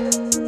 Two.